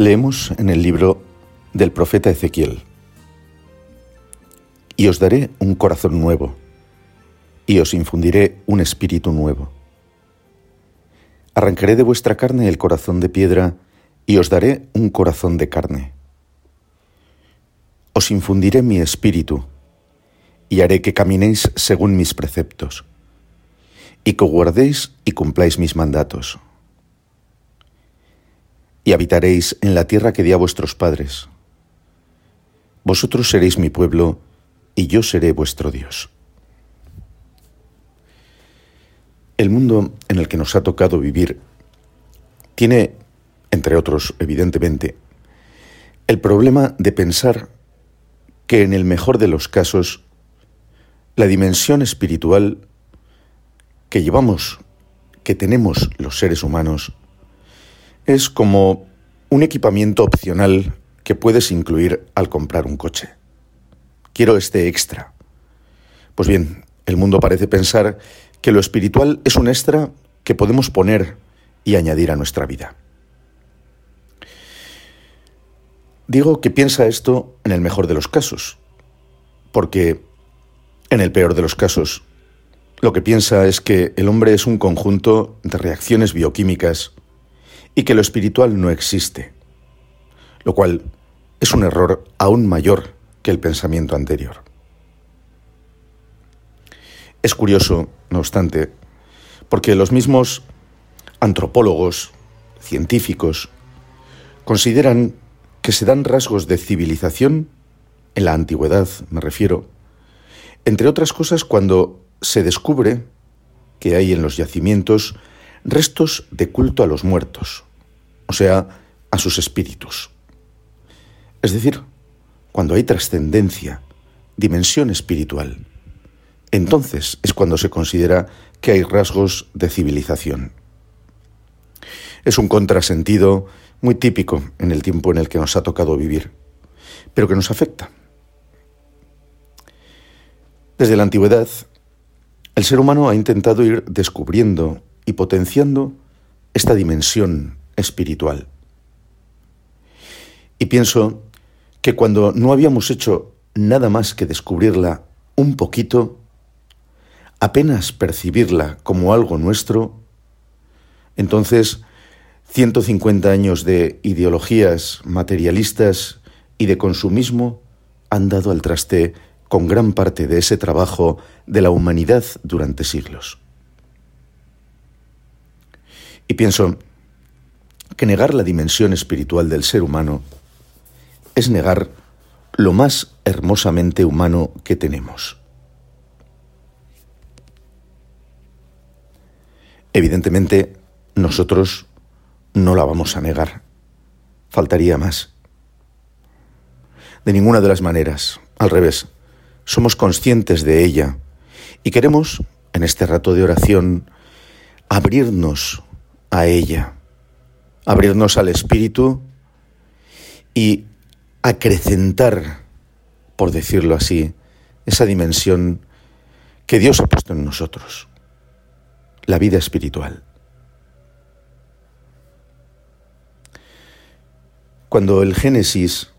Leemos en el libro del profeta Ezequiel. Y os daré un corazón nuevo, y os infundiré un espíritu nuevo Arrancaré de vuestra carne el corazón de piedra y os daré un corazón de carne. Os infundiré mi espíritu y haré que caminéis según mis preceptos y que guardéis y cumpláis mis mandatos. Y habitaréis en la tierra que di a vuestros padres. Vosotros seréis mi pueblo y yo seré vuestro Dios. El mundo en el que nos ha tocado vivir tiene, entre otros, evidentemente, el problema de pensar que en el mejor de los casos la dimensión espiritual que llevamos, que tenemos los seres humanos, es como un equipamiento opcional que puedes incluir al comprar un coche. Quiero este extra. Pues bien, el mundo parece pensar que lo espiritual es un extra que podemos poner y añadir a nuestra vida. Digo que piensa esto en el mejor de los casos, porque en el peor de los casos lo que piensa es que el hombre es un conjunto de reacciones bioquímicas y que lo espiritual no existe, lo cual es un error aún mayor que el pensamiento anterior. Es curioso, no obstante, porque los mismos antropólogos, científicos, consideran que se dan rasgos de civilización, en la antigüedad me refiero, entre otras cosas cuando se descubre que hay en los yacimientos restos de culto a los muertos, o sea, a sus espíritus. Es decir, cuando hay trascendencia, dimensión espiritual. Entonces es cuando se considera que hay rasgos de civilización. Es un contrasentido muy típico en el tiempo en el que nos ha tocado vivir, pero que nos afecta. Desde la antigüedad, el ser humano ha intentado ir descubriendo y potenciando esta dimensión espiritual. Y pienso que cuando no habíamos hecho nada más que descubrirla un poquito, apenas percibirla como algo nuestro, entonces 150 años de ideologías materialistas y de consumismo han dado al traste con gran parte de ese trabajo de la humanidad durante siglos. Y pienso que negar la dimensión espiritual del ser humano es negar lo más hermosamente humano que tenemos. Evidentemente, nosotros no la vamos a negar. Faltaría más. De ninguna de las maneras. Al revés, somos conscientes de ella y queremos, en este rato de oración, abrirnos a ella, abrirnos al Espíritu y acrecentar, por decirlo así, esa dimensión que Dios ha puesto en nosotros la vida espiritual. Cuando el Génesis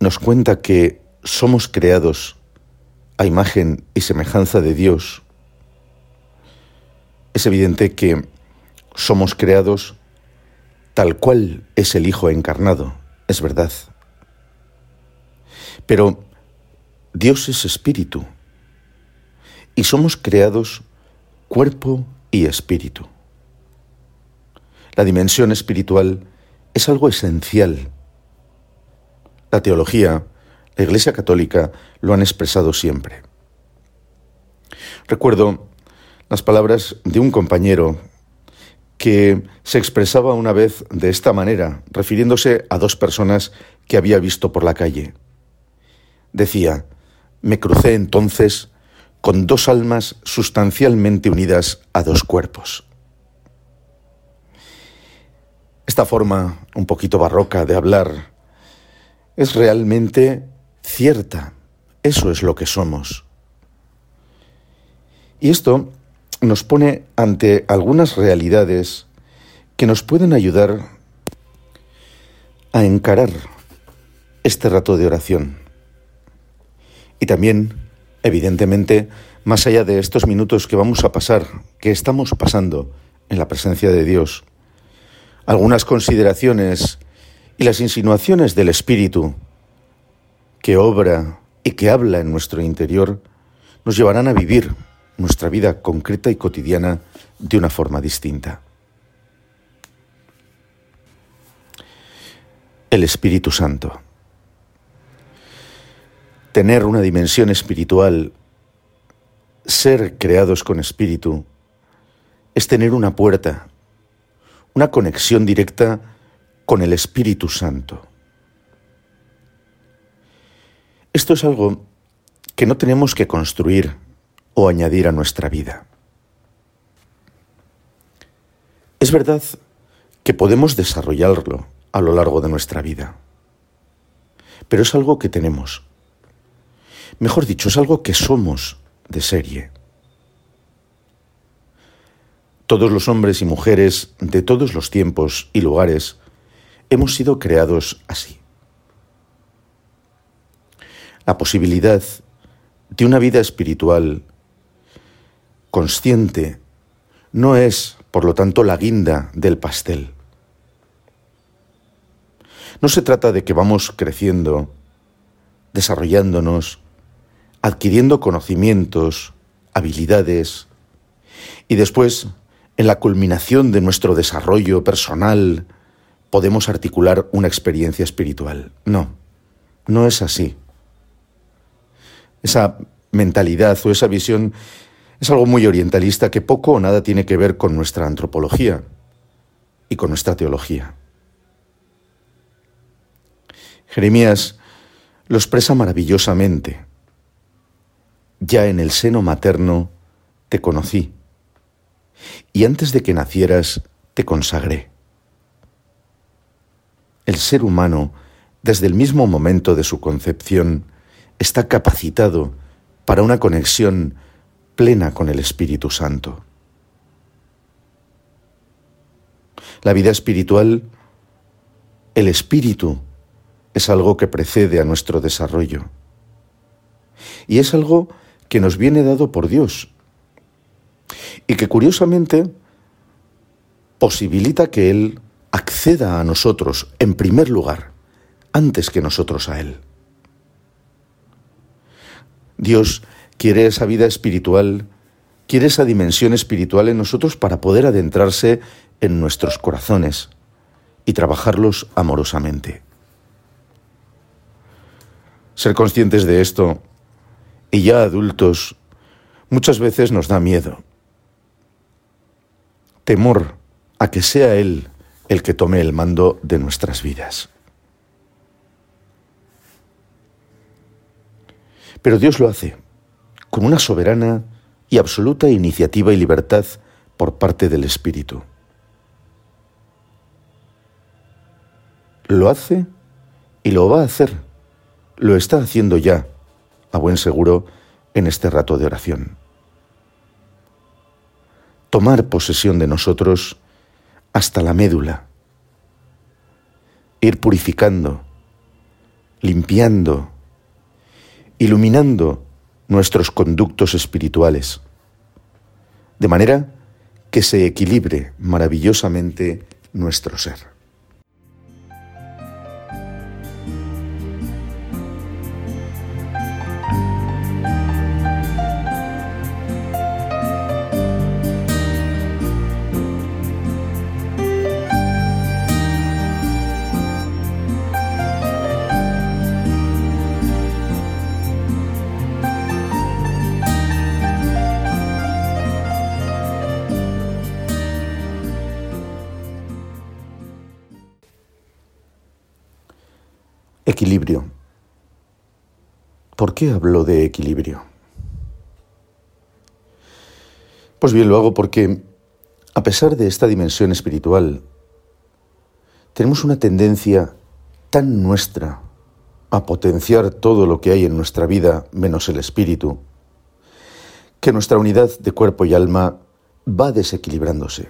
nos cuenta que somos creados a imagen y semejanza de Dios, es evidente que somos creados tal cual es el Hijo encarnado, es verdad. Pero Dios es espíritu y somos creados cuerpo y espíritu. La dimensión espiritual es algo esencial. La teología, la Iglesia Católica lo han expresado siempre. Recuerdo las palabras de un compañero que se expresaba una vez de esta manera, refiriéndose a dos personas que había visto por la calle. Decía, me crucé entonces con dos almas sustancialmente unidas a dos cuerpos. Esta forma un poquito barroca de hablar es realmente cierta. Eso es lo que somos. Y esto nos pone ante algunas realidades que nos pueden ayudar a encarar este rato de oración. Y también, evidentemente, más allá de estos minutos que vamos a pasar, que estamos pasando en la presencia de Dios, algunas consideraciones y las insinuaciones del Espíritu que obra y que habla en nuestro interior nos llevarán a vivir nuestra vida concreta y cotidiana de una forma distinta. El Espíritu Santo. Tener una dimensión espiritual, ser creados con espíritu, es tener una puerta, una conexión directa con el Espíritu Santo. Esto es algo que no tenemos que construir o añadir a nuestra vida. Es verdad que podemos desarrollarlo a lo largo de nuestra vida, pero es algo que tenemos. Mejor dicho, es algo que somos de serie. Todos los hombres y mujeres de todos los tiempos y lugares hemos sido creados así. La posibilidad de una vida espiritual consciente no es, por lo tanto, la guinda del pastel. No se trata de que vamos creciendo, desarrollándonos, adquiriendo conocimientos, habilidades, y después, en la culminación de nuestro desarrollo personal, podemos articular una experiencia espiritual. No, no es así. Esa mentalidad o esa visión es algo muy orientalista que poco o nada tiene que ver con nuestra antropología y con nuestra teología. Jeremías lo expresa maravillosamente. Ya en el seno materno te conocí, y antes de que nacieras te consagré. El ser humano, desde el mismo momento de su concepción, está capacitado para una conexión plena con el Espíritu Santo. La vida espiritual, el espíritu, es algo que precede a nuestro desarrollo. Y es algo que nos viene dado por Dios. Y que curiosamente posibilita que Él acceda a nosotros en primer lugar, antes que nosotros a Él. Dios quiere esa vida espiritual, quiere esa dimensión espiritual en nosotros para poder adentrarse en nuestros corazones y trabajarlos amorosamente. Ser conscientes de esto, y ya adultos, muchas veces nos da miedo. Temor a que sea Él el que tome el mando de nuestras vidas. Pero Dios lo hace con una soberana y absoluta iniciativa y libertad por parte del Espíritu. Lo hace y lo va a hacer. Lo está haciendo ya, a buen seguro, en este rato de oración. Tomar posesión de nosotros hasta la médula. Ir purificando, limpiando, iluminando nuestros conductos espirituales, de manera que se equilibre maravillosamente nuestro ser. Equilibrio. ¿Por qué hablo de equilibrio? Pues bien, lo hago porque, a pesar de esta dimensión espiritual, tenemos una tendencia tan nuestra a potenciar todo lo que hay en nuestra vida menos el espíritu, que nuestra unidad de cuerpo y alma va desequilibrándose.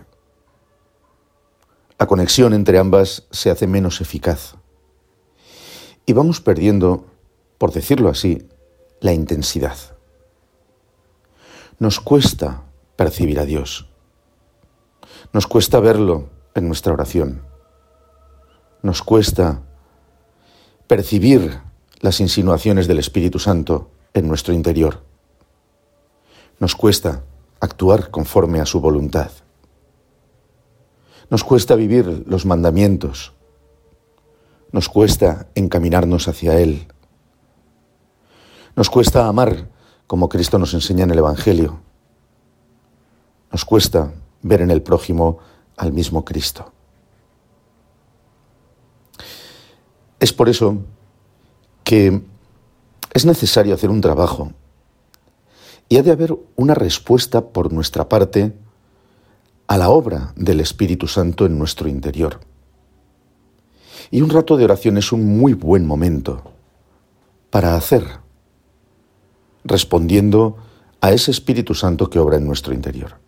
La conexión entre ambas se hace menos eficaz. Y vamos perdiendo, por decirlo así, la intensidad. Nos cuesta percibir a Dios. Nos cuesta verlo en nuestra oración. Nos cuesta percibir las insinuaciones del Espíritu Santo en nuestro interior. Nos cuesta actuar conforme a su voluntad. Nos cuesta vivir los mandamientos. Nos cuesta encaminarnos hacia Él. Nos cuesta amar como Cristo nos enseña en el Evangelio. Nos cuesta ver en el prójimo al mismo Cristo. Es por eso que es necesario hacer un trabajo y ha de haber una respuesta por nuestra parte a la obra del Espíritu Santo en nuestro interior. Y un rato de oración es un muy buen momento para hacer, respondiendo a ese Espíritu Santo que obra en nuestro interior.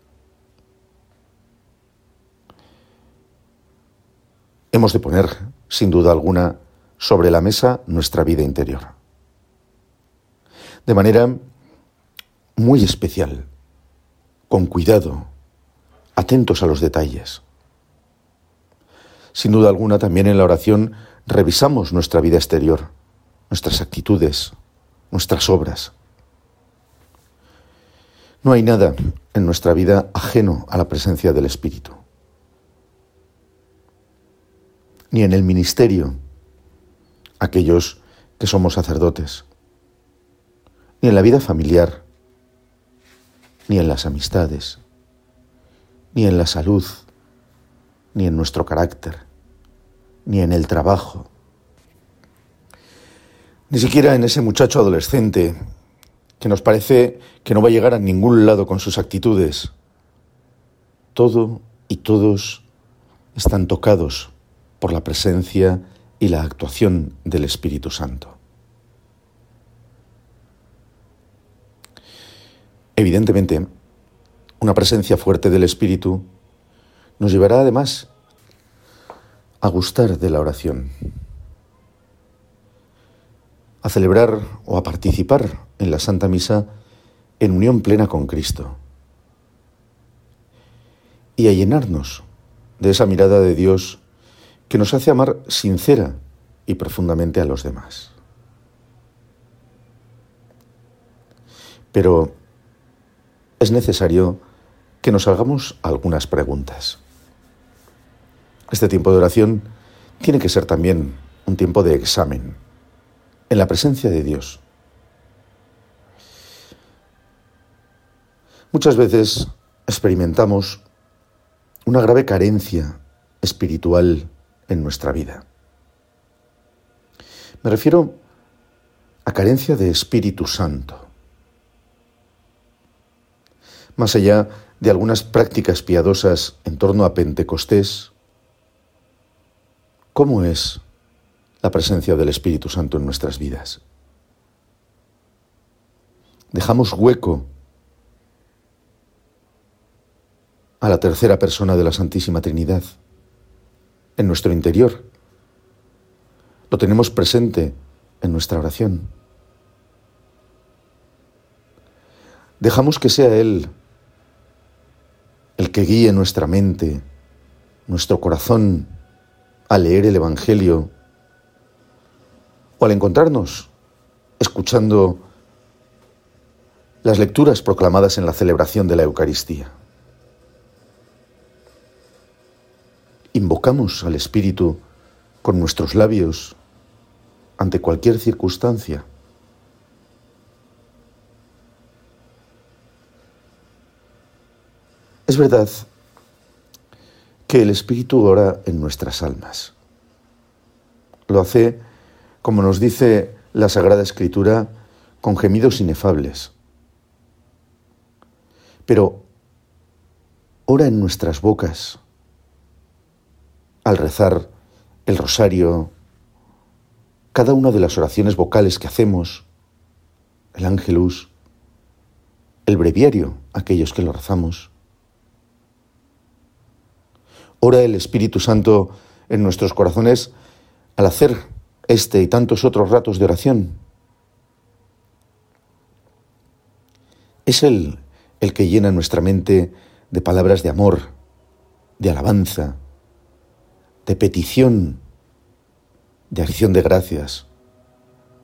Hemos de poner, sin duda alguna, sobre la mesa nuestra vida interior. De manera muy especial, con cuidado, atentos a los detalles. Sin duda alguna, también en la oración revisamos nuestra vida exterior, nuestras actitudes, nuestras obras. No hay nada en nuestra vida ajeno a la presencia del Espíritu. Ni en el ministerio, aquellos que somos sacerdotes, ni en la vida familiar, ni en las amistades, ni en la salud, ni en nuestro carácter, ni en el trabajo, ni siquiera en ese muchacho adolescente que nos parece que no va a llegar a ningún lado con sus actitudes. Todo y todos están tocados por la presencia y la actuación del Espíritu Santo. Evidentemente, una presencia fuerte del Espíritu nos llevará además a gustar de la oración, a celebrar o a participar en la Santa Misa en unión plena con Cristo y a llenarnos de esa mirada de Dios que nos hace amar sincera y profundamente a los demás. Pero es necesario que nos hagamos algunas preguntas. Este tiempo de oración tiene que ser también un tiempo de examen en la presencia de Dios. Muchas veces experimentamos una grave carencia espiritual en nuestra vida. Me refiero a carencia de Espíritu Santo. Más allá de algunas prácticas piadosas en torno a Pentecostés, ¿cómo es la presencia del Espíritu Santo en nuestras vidas? Dejamos hueco a la tercera persona de la Santísima Trinidad en nuestro interior. Lo tenemos presente en nuestra oración. Dejamos que sea Él el que guíe nuestra mente, nuestro corazón al leer el Evangelio o al encontrarnos escuchando las lecturas proclamadas en la celebración de la Eucaristía. invocamos al Espíritu con nuestros labios ante cualquier circunstancia. Es verdad que el Espíritu ora en nuestras almas. Lo hace como nos dice la Sagrada Escritura, con gemidos inefables. Pero ora en nuestras bocas al rezar el rosario, cada una de las oraciones vocales que hacemos, el ángelus, el breviario, aquellos que lo rezamos. Ora el Espíritu Santo en nuestros corazones al hacer este y tantos otros ratos de oración. Es Él el que llena nuestra mente de palabras de amor, de alabanza, de petición, de acción de gracias,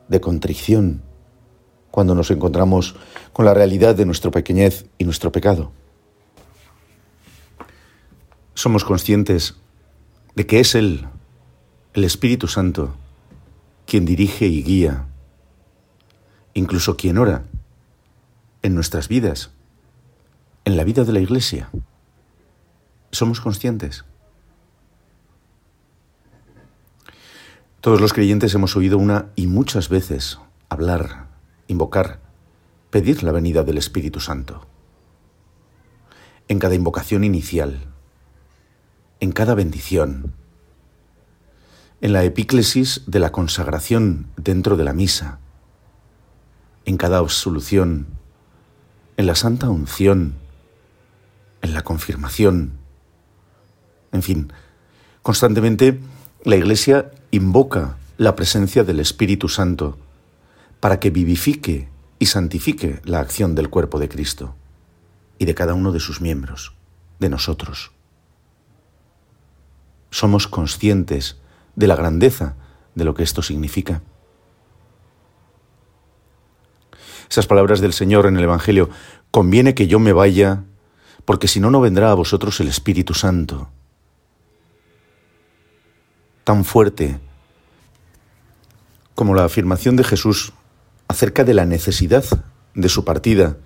de contrición, cuando nos encontramos con la realidad de nuestra pequeñez y nuestro pecado. Somos conscientes de que es Él, el Espíritu Santo, quien dirige y guía, incluso quien ora en nuestras vidas, en la vida de la Iglesia. Somos conscientes. Todos los creyentes hemos oído una y muchas veces hablar, invocar, pedir la venida del Espíritu Santo. En cada invocación inicial, en cada bendición, en la epíclesis de la consagración dentro de la misa, en cada absolución, en la santa unción, en la confirmación, en fin, constantemente la Iglesia invoca la presencia del Espíritu Santo para que vivifique y santifique la acción del cuerpo de Cristo y de cada uno de sus miembros, de nosotros. Somos conscientes de la grandeza de lo que esto significa. Esas palabras del Señor en el Evangelio, conviene que yo me vaya, porque si no, no vendrá a vosotros el Espíritu Santo tan fuerte como la afirmación de Jesús acerca de la necesidad de su partida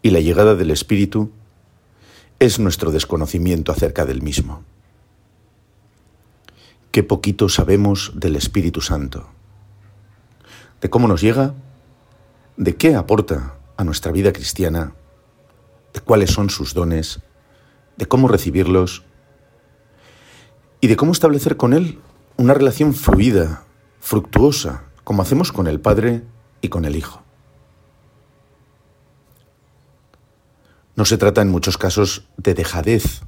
y la llegada del Espíritu es nuestro desconocimiento acerca del mismo. Qué poquito sabemos del Espíritu Santo, de cómo nos llega, de qué aporta a nuestra vida cristiana, de cuáles son sus dones, de cómo recibirlos y de cómo establecer con Él una relación fluida, fructuosa, como hacemos con el Padre y con el Hijo. No se trata en muchos casos de dejadez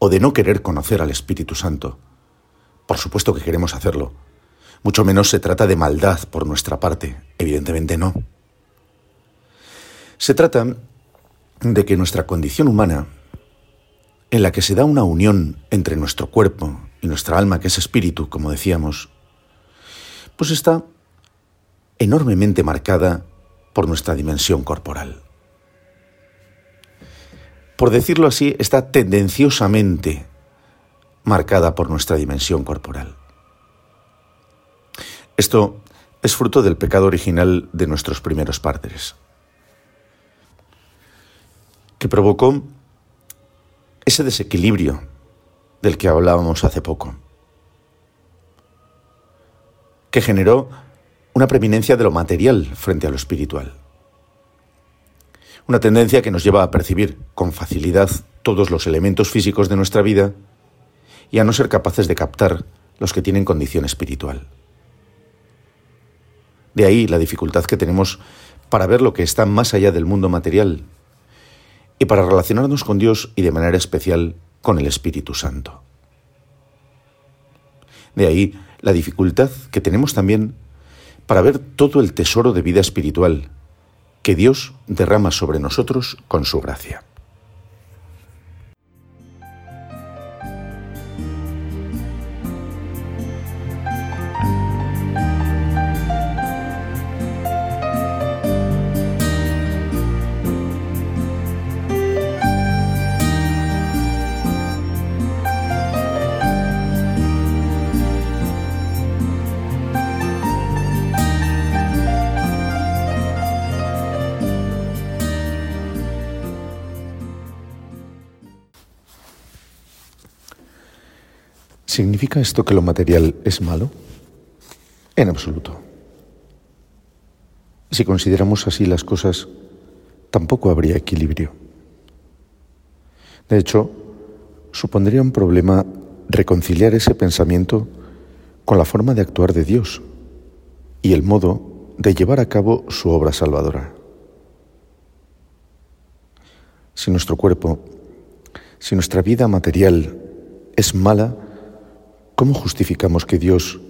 o de no querer conocer al Espíritu Santo. Por supuesto que queremos hacerlo. Mucho menos se trata de maldad por nuestra parte. Evidentemente no. Se trata de que nuestra condición humana en la que se da una unión entre nuestro cuerpo y nuestra alma, que es espíritu, como decíamos, pues está enormemente marcada por nuestra dimensión corporal. Por decirlo así, está tendenciosamente marcada por nuestra dimensión corporal. Esto es fruto del pecado original de nuestros primeros padres, que provocó ese desequilibrio del que hablábamos hace poco, que generó una preeminencia de lo material frente a lo espiritual. Una tendencia que nos lleva a percibir con facilidad todos los elementos físicos de nuestra vida y a no ser capaces de captar los que tienen condición espiritual. De ahí la dificultad que tenemos para ver lo que está más allá del mundo material y para relacionarnos con Dios y de manera especial con el Espíritu Santo. De ahí la dificultad que tenemos también para ver todo el tesoro de vida espiritual que Dios derrama sobre nosotros con su gracia. ¿Significa esto que lo material es malo? En absoluto. Si consideramos así las cosas, tampoco habría equilibrio. De hecho, supondría un problema reconciliar ese pensamiento con la forma de actuar de Dios y el modo de llevar a cabo su obra salvadora. Si nuestro cuerpo, si nuestra vida material es mala, ¿cómo justificamos que Dios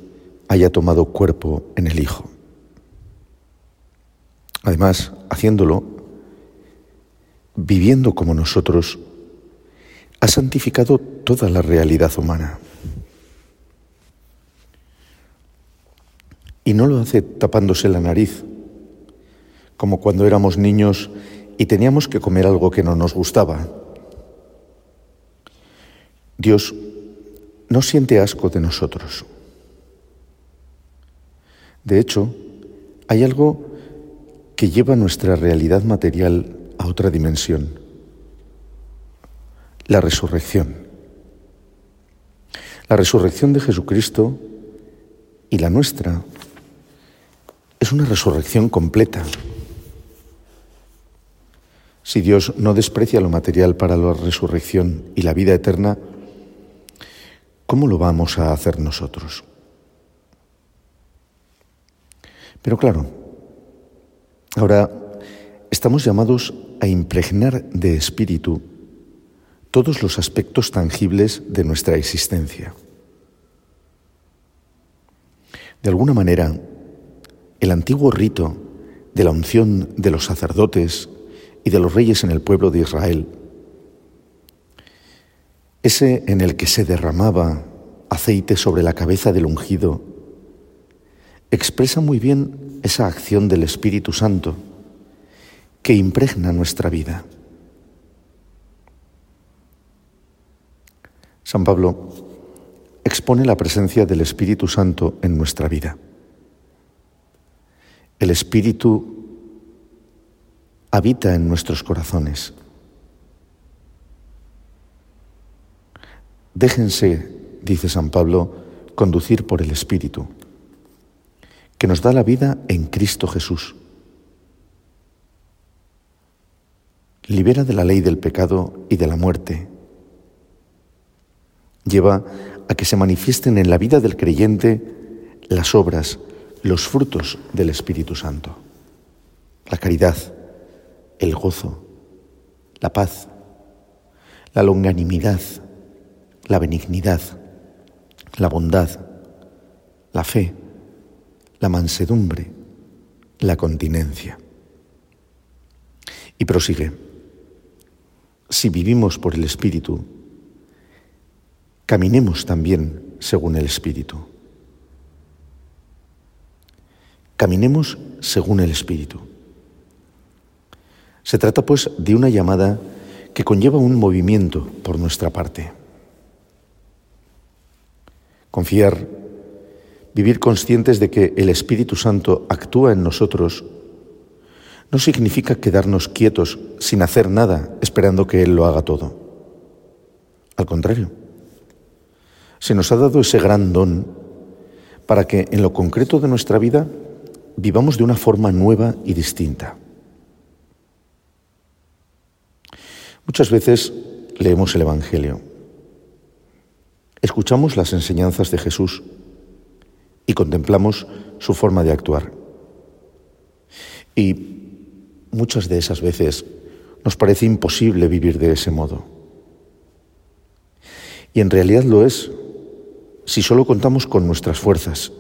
haya tomado cuerpo en el Hijo? Además, haciéndolo, viviendo como nosotros, ha santificado toda la realidad humana. Y no lo hace tapándose la nariz, como cuando éramos niños y teníamos que comer algo que no nos gustaba. Dios no siente asco de nosotros. De hecho, hay algo que lleva nuestra realidad material a otra dimensión, la resurrección. La resurrección de Jesucristo y la nuestra es una resurrección completa. Si Dios no desprecia lo material para la resurrección y la vida eterna, ¿cómo lo vamos a hacer nosotros? Pero claro, Ahora, estamos llamados a impregnar de espíritu todos los aspectos tangibles de nuestra existencia. De alguna manera, el antiguo rito de la unción de los sacerdotes y de los reyes en el pueblo de Israel, ese en el que se derramaba aceite sobre la cabeza del ungido, expresa muy bien esa acción del Espíritu Santo que impregna nuestra vida. San Pablo expone la presencia del Espíritu Santo en nuestra vida. El Espíritu habita en nuestros corazones. Déjense, dice San Pablo, conducir por el Espíritu que nos da la vida en Cristo Jesús. Libera de la ley del pecado y de la muerte. Lleva a que se manifiesten en la vida del creyente las obras, los frutos del Espíritu Santo. La caridad, el gozo, la paz, la longanimidad, la benignidad, la bondad, la fe, la mansedumbre, la continencia. Y prosigue, si vivimos por el Espíritu, caminemos también según el Espíritu. Caminemos según el Espíritu. Se trata pues de una llamada que conlleva un movimiento por nuestra parte. Confiar Vivir conscientes de que el Espíritu Santo actúa en nosotros no significa quedarnos quietos sin hacer nada esperando que Él lo haga todo. Al contrario, se nos ha dado ese gran don para que en lo concreto de nuestra vida vivamos de una forma nueva y distinta. Muchas veces leemos el Evangelio, escuchamos las enseñanzas de Jesús, y contemplamos su forma de actuar. Y muchas de esas veces nos parece imposible vivir de ese modo. Y en realidad lo es si solo contamos con nuestras fuerzas.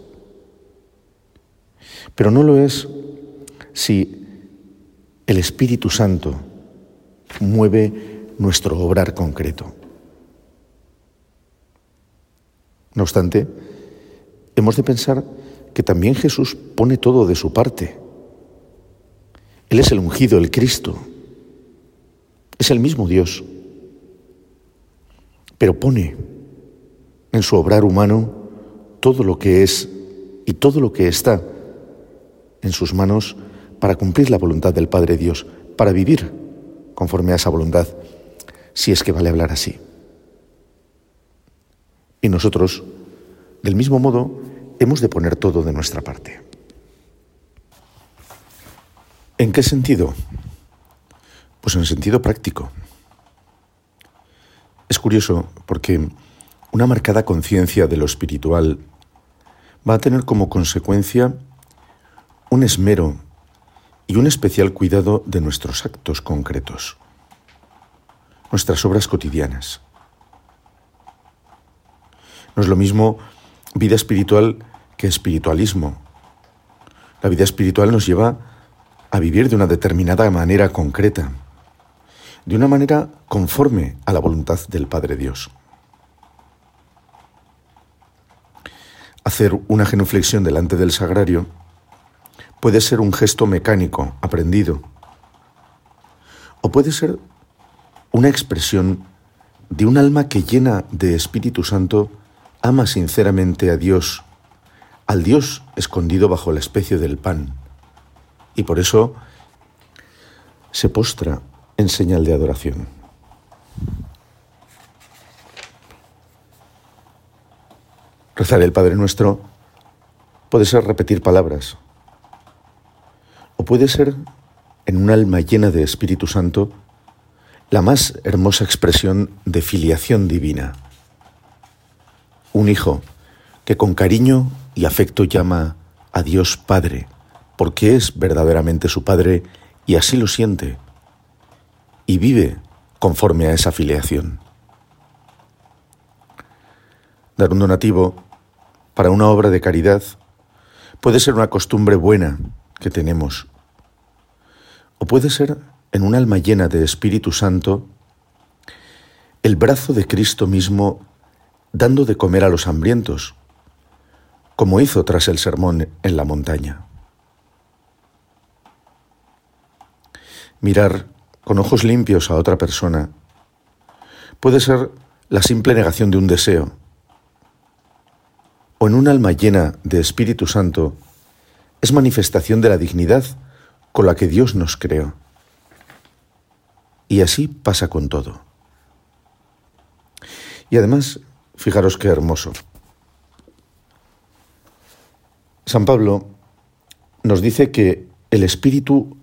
Pero no lo es si el Espíritu Santo mueve nuestro obrar concreto. No obstante, hemos de pensar que también Jesús pone todo de su parte. Él es el ungido, el Cristo. Es el mismo Dios. Pero pone en su obrar humano todo lo que es y todo lo que está en sus manos para cumplir la voluntad del Padre Dios, para vivir conforme a esa voluntad, si es que vale hablar así. Y nosotros, del mismo modo, hemos de poner todo de nuestra parte. ¿En qué sentido? Pues en sentido práctico. Es curioso porque una marcada conciencia de lo espiritual va a tener como consecuencia un esmero y un especial cuidado de nuestros actos concretos, nuestras obras cotidianas. No es lo mismo vida espiritual que espiritualismo. La vida espiritual nos lleva a vivir de una determinada manera concreta, de una manera conforme a la voluntad del Padre Dios. Hacer una genuflexión delante del sagrario puede ser un gesto mecánico, aprendido, o puede ser una expresión de un alma que llena de Espíritu Santo ama sinceramente a Dios, al Dios escondido bajo la especie del pan, y por eso se postra en señal de adoración. Rezar el Padre Nuestro puede ser repetir palabras, o puede ser, en un alma llena de Espíritu Santo, la más hermosa expresión de filiación divina un hijo que con cariño y afecto llama a Dios Padre, porque es verdaderamente su Padre y así lo siente, y vive conforme a esa filiación. Dar un donativo para una obra de caridad puede ser una costumbre buena que tenemos, o puede ser en un alma llena de Espíritu Santo el brazo de Cristo mismo dando de comer a los hambrientos, como hizo tras el sermón en la montaña. Mirar con ojos limpios a otra persona puede ser la simple negación de un deseo, o en un alma llena de Espíritu Santo es manifestación de la dignidad con la que Dios nos creó. Y así pasa con todo. Y además, Fijaros qué hermoso. San Pablo nos dice que el Espíritu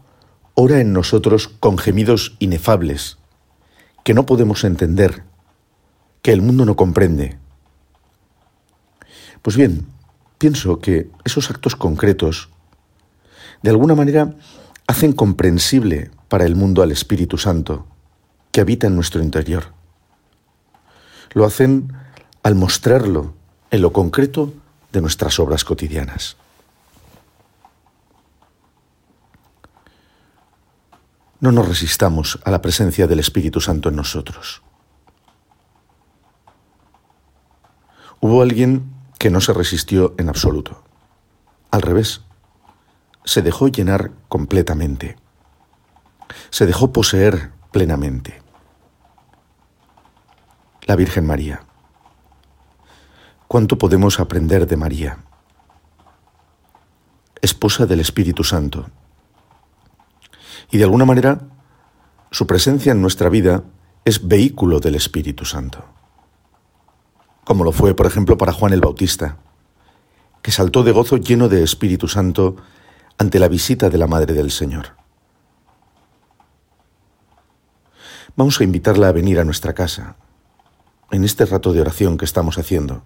ora en nosotros con gemidos inefables, que no podemos entender, que el mundo no comprende. Pues bien, pienso que esos actos concretos, de alguna manera, hacen comprensible para el mundo al Espíritu Santo, que habita en nuestro interior. Lo hacen al mostrarlo en lo concreto de nuestras obras cotidianas. No nos resistamos a la presencia del Espíritu Santo en nosotros. Hubo alguien que no se resistió en absoluto. Al revés, se dejó llenar completamente. Se dejó poseer plenamente. La Virgen María cuánto podemos aprender de María, esposa del Espíritu Santo. Y de alguna manera, su presencia en nuestra vida es vehículo del Espíritu Santo. Como lo fue, por ejemplo, para Juan el Bautista, que saltó de gozo lleno de Espíritu Santo ante la visita de la Madre del Señor. Vamos a invitarla a venir a nuestra casa, en este rato de oración que estamos haciendo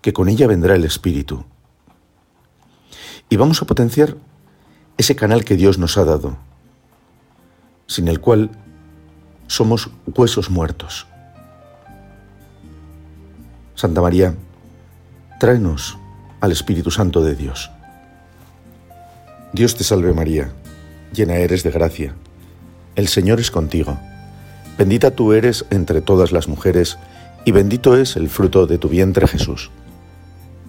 que con ella vendrá el Espíritu. Y vamos a potenciar ese canal que Dios nos ha dado, sin el cual somos huesos muertos. Santa María, tráenos al Espíritu Santo de Dios. Dios te salve María, llena eres de gracia, el Señor es contigo, bendita tú eres entre todas las mujeres, y bendito es el fruto de tu vientre Jesús.